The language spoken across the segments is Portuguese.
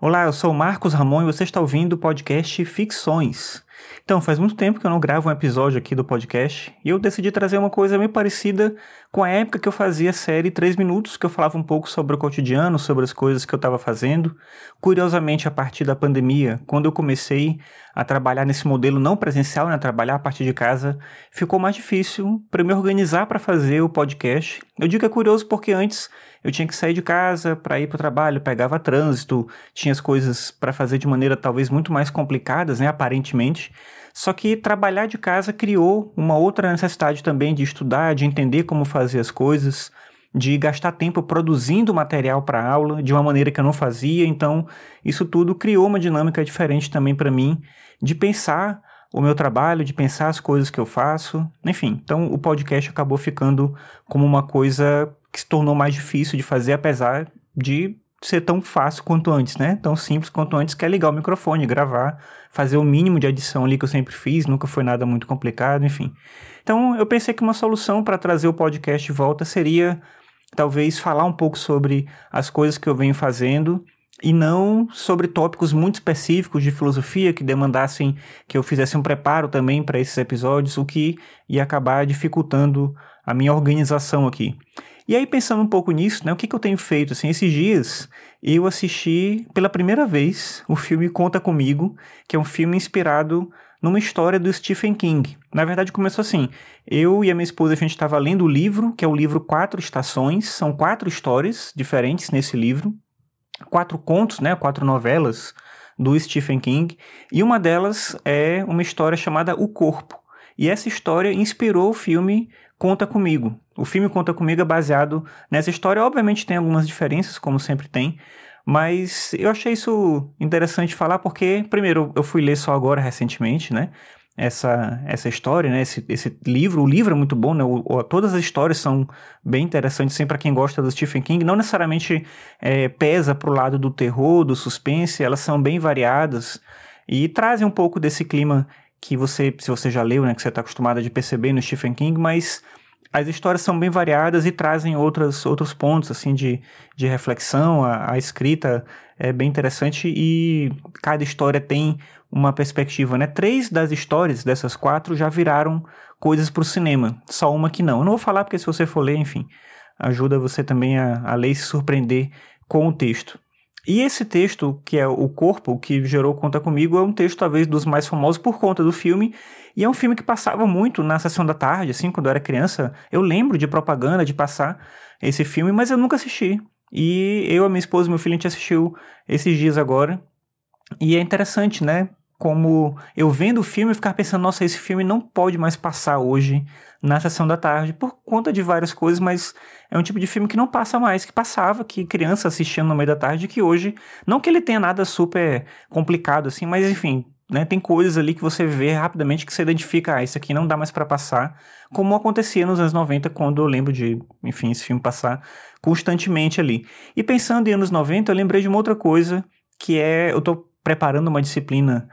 Olá, eu sou o Marcos Ramon e você está ouvindo o podcast Ficções. Então, faz muito tempo que eu não gravo um episódio aqui do podcast e eu decidi trazer uma coisa meio parecida com a época que eu fazia a série 3 Minutos, que eu falava um pouco sobre o cotidiano, sobre as coisas que eu estava fazendo. Curiosamente, a partir da pandemia, quando eu comecei a trabalhar nesse modelo não presencial, né, trabalhar a partir de casa, ficou mais difícil para me organizar para fazer o podcast. Eu digo que é curioso porque antes eu tinha que sair de casa para ir para o trabalho, pegava trânsito, tinha as coisas para fazer de maneira talvez muito mais complicadas, né, aparentemente. Só que trabalhar de casa criou uma outra necessidade também de estudar, de entender como fazer as coisas, de gastar tempo produzindo material para aula de uma maneira que eu não fazia. Então, isso tudo criou uma dinâmica diferente também para mim de pensar o meu trabalho, de pensar as coisas que eu faço. Enfim, então o podcast acabou ficando como uma coisa que se tornou mais difícil de fazer, apesar de ser tão fácil quanto antes, né? Tão simples quanto antes, que é ligar o microfone, gravar, fazer o mínimo de edição ali que eu sempre fiz, nunca foi nada muito complicado, enfim. Então eu pensei que uma solução para trazer o podcast de volta seria talvez falar um pouco sobre as coisas que eu venho fazendo e não sobre tópicos muito específicos de filosofia que demandassem que eu fizesse um preparo também para esses episódios, o que ia acabar dificultando a minha organização aqui. E aí, pensando um pouco nisso, né, o que, que eu tenho feito? Assim, esses dias eu assisti pela primeira vez o filme Conta Comigo, que é um filme inspirado numa história do Stephen King. Na verdade, começou assim: eu e a minha esposa a gente estava lendo o livro, que é o livro Quatro Estações, são quatro histórias diferentes nesse livro, quatro contos, né, quatro novelas do Stephen King, e uma delas é uma história chamada O Corpo. E essa história inspirou o filme Conta Comigo. O filme Conta Comigo é baseado nessa história. Obviamente tem algumas diferenças, como sempre tem, mas eu achei isso interessante falar porque, primeiro, eu fui ler só agora recentemente, né? Essa, essa história, né? Esse, esse livro, o livro é muito bom, né? O, o, todas as histórias são bem interessantes, sempre para quem gosta do Stephen King. Não necessariamente é, pesa pro lado do terror, do suspense, elas são bem variadas e trazem um pouco desse clima que você, se você já leu, né, que você está acostumado a perceber no Stephen King, mas as histórias são bem variadas e trazem outras, outros pontos assim de, de reflexão. A, a escrita é bem interessante e cada história tem uma perspectiva, né? Três das histórias dessas quatro já viraram coisas para o cinema, só uma que não. Eu não vou falar porque se você for ler, enfim, ajuda você também a, a ler e se surpreender com o texto. E esse texto, que é O Corpo, que gerou Conta Comigo, é um texto talvez dos mais famosos por conta do filme, e é um filme que passava muito na sessão da tarde, assim, quando eu era criança. Eu lembro de propaganda, de passar esse filme, mas eu nunca assisti. E eu, a minha esposa e meu filho, a gente assistiu esses dias agora. E é interessante, né? Como eu vendo o filme, ficar pensando, nossa, esse filme não pode mais passar hoje na sessão da tarde, por conta de várias coisas, mas é um tipo de filme que não passa mais, que passava, que criança assistindo no meio da tarde, que hoje, não que ele tenha nada super complicado assim, mas enfim, né, tem coisas ali que você vê rapidamente que você identifica, ah, isso aqui não dá mais para passar, como acontecia nos anos 90, quando eu lembro de, enfim, esse filme passar constantemente ali. E pensando em anos 90, eu lembrei de uma outra coisa, que é, eu tô preparando uma disciplina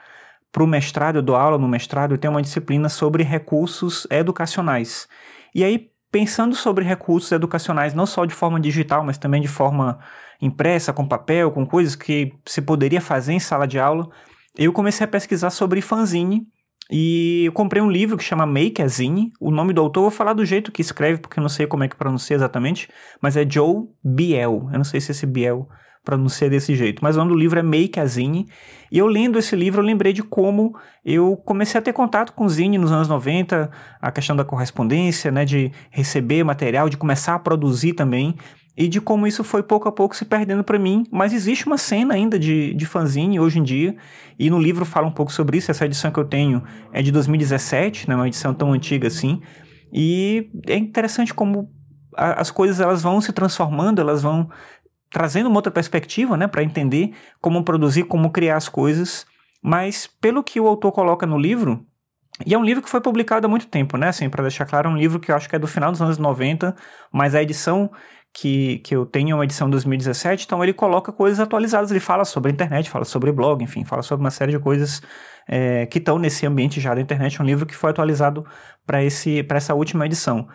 para o mestrado, eu dou aula no mestrado, eu tenho uma disciplina sobre recursos educacionais. E aí, pensando sobre recursos educacionais, não só de forma digital, mas também de forma impressa, com papel, com coisas que se poderia fazer em sala de aula, eu comecei a pesquisar sobre fanzine e eu comprei um livro que chama Make a Zine. O nome do autor eu vou falar do jeito que escreve, porque eu não sei como é que pronuncia exatamente, mas é Joe Biel. Eu não sei se esse Biel pronuncia desse jeito. Mas o nome do livro é Make a Zine. E eu lendo esse livro, eu lembrei de como eu comecei a ter contato com Zine nos anos 90, a questão da correspondência, né, de receber material, de começar a produzir também. E de como isso foi pouco a pouco se perdendo para mim. Mas existe uma cena ainda de, de fanzine hoje em dia. E no livro fala um pouco sobre isso. Essa edição que eu tenho é de 2017, não é uma edição tão antiga assim. E é interessante como as coisas elas vão se transformando, elas vão trazendo uma outra perspectiva, né, para entender como produzir, como criar as coisas. Mas pelo que o autor coloca no livro, e é um livro que foi publicado há muito tempo, né? Assim, para deixar claro, é um livro que eu acho que é do final dos anos 90, mas a edição que, que eu tenho é uma edição 2017, então ele coloca coisas atualizadas. Ele fala sobre a internet, fala sobre blog, enfim, fala sobre uma série de coisas é, que estão nesse ambiente já da internet. É um livro que foi atualizado para essa última edição.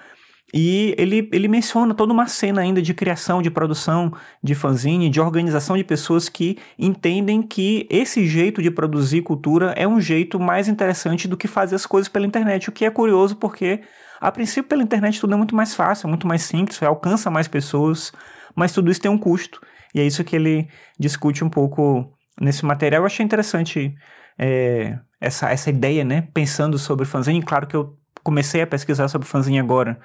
E ele, ele menciona toda uma cena ainda de criação, de produção de fanzine, de organização de pessoas que entendem que esse jeito de produzir cultura é um jeito mais interessante do que fazer as coisas pela internet. O que é curioso porque, a princípio, pela internet tudo é muito mais fácil, é muito mais simples, alcança mais pessoas, mas tudo isso tem um custo. E é isso que ele discute um pouco nesse material. Eu achei interessante é, essa, essa ideia, né? Pensando sobre fanzine. Claro que eu comecei a pesquisar sobre fanzine agora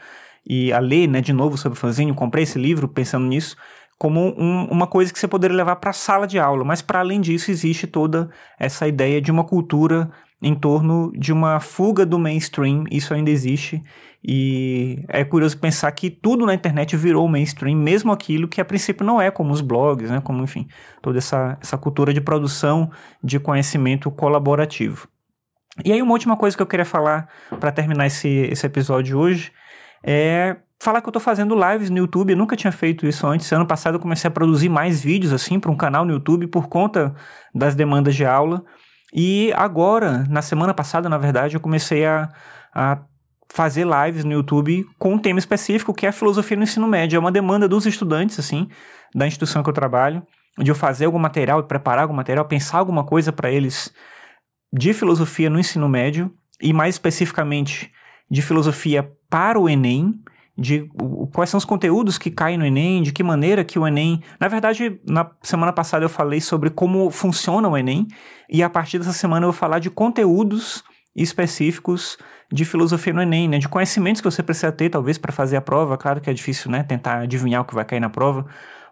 e a ler, né, de novo sobre fanzine, comprei esse livro pensando nisso como um, uma coisa que você poderia levar para a sala de aula, mas para além disso existe toda essa ideia de uma cultura em torno de uma fuga do mainstream, isso ainda existe. E é curioso pensar que tudo na internet virou mainstream, mesmo aquilo que a princípio não é, como os blogs, né, como enfim, toda essa, essa cultura de produção de conhecimento colaborativo. E aí uma última coisa que eu queria falar para terminar esse, esse episódio hoje é falar que eu tô fazendo lives no YouTube, eu nunca tinha feito isso antes. Ano passado eu comecei a produzir mais vídeos assim para um canal no YouTube por conta das demandas de aula. E agora, na semana passada, na verdade, eu comecei a, a fazer lives no YouTube com um tema específico que é a filosofia no ensino médio. É uma demanda dos estudantes, assim, da instituição que eu trabalho, de eu fazer algum material, preparar algum material, pensar alguma coisa para eles de filosofia no ensino médio e mais especificamente de filosofia para o Enem, de quais são os conteúdos que caem no Enem, de que maneira que o Enem. Na verdade, na semana passada eu falei sobre como funciona o Enem, e a partir dessa semana eu vou falar de conteúdos específicos de filosofia no Enem, né? De conhecimentos que você precisa ter, talvez, para fazer a prova. Claro que é difícil, né? Tentar adivinhar o que vai cair na prova,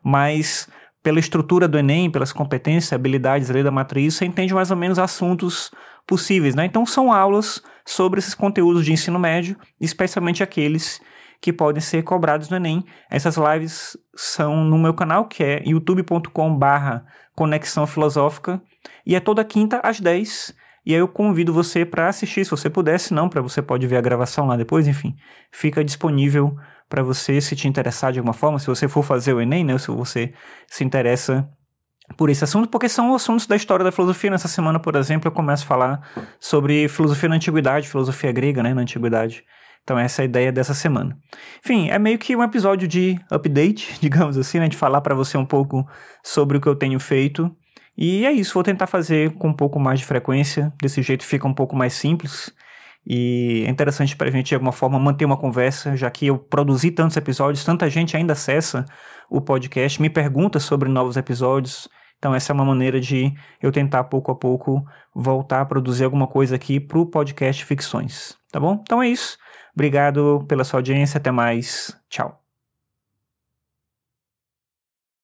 mas pela estrutura do Enem, pelas competências, habilidades, lei da matriz, você entende mais ou menos assuntos possíveis, né? Então são aulas sobre esses conteúdos de ensino médio, especialmente aqueles que podem ser cobrados no Enem. Essas lives são no meu canal, que é youtube.com/barra Conexão Filosófica, e é toda quinta às 10. E aí eu convido você para assistir, se você puder, se não, para você pode ver a gravação lá depois, enfim, fica disponível para você se te interessar de alguma forma, se você for fazer o Enem, né, se você se interessa por esse assunto, porque são assuntos da história da filosofia. Nessa semana, por exemplo, eu começo a falar sobre filosofia na antiguidade, filosofia grega, né, na antiguidade. Então essa é a ideia dessa semana. Enfim, é meio que um episódio de update, digamos assim, né, de falar para você um pouco sobre o que eu tenho feito. E é isso, vou tentar fazer com um pouco mais de frequência, desse jeito fica um pouco mais simples. E é interessante para a gente, de alguma forma, manter uma conversa, já que eu produzi tantos episódios, tanta gente ainda acessa o podcast, me pergunta sobre novos episódios. Então, essa é uma maneira de eu tentar, pouco a pouco, voltar a produzir alguma coisa aqui para o podcast Ficções. Tá bom? Então é isso. Obrigado pela sua audiência. Até mais. Tchau.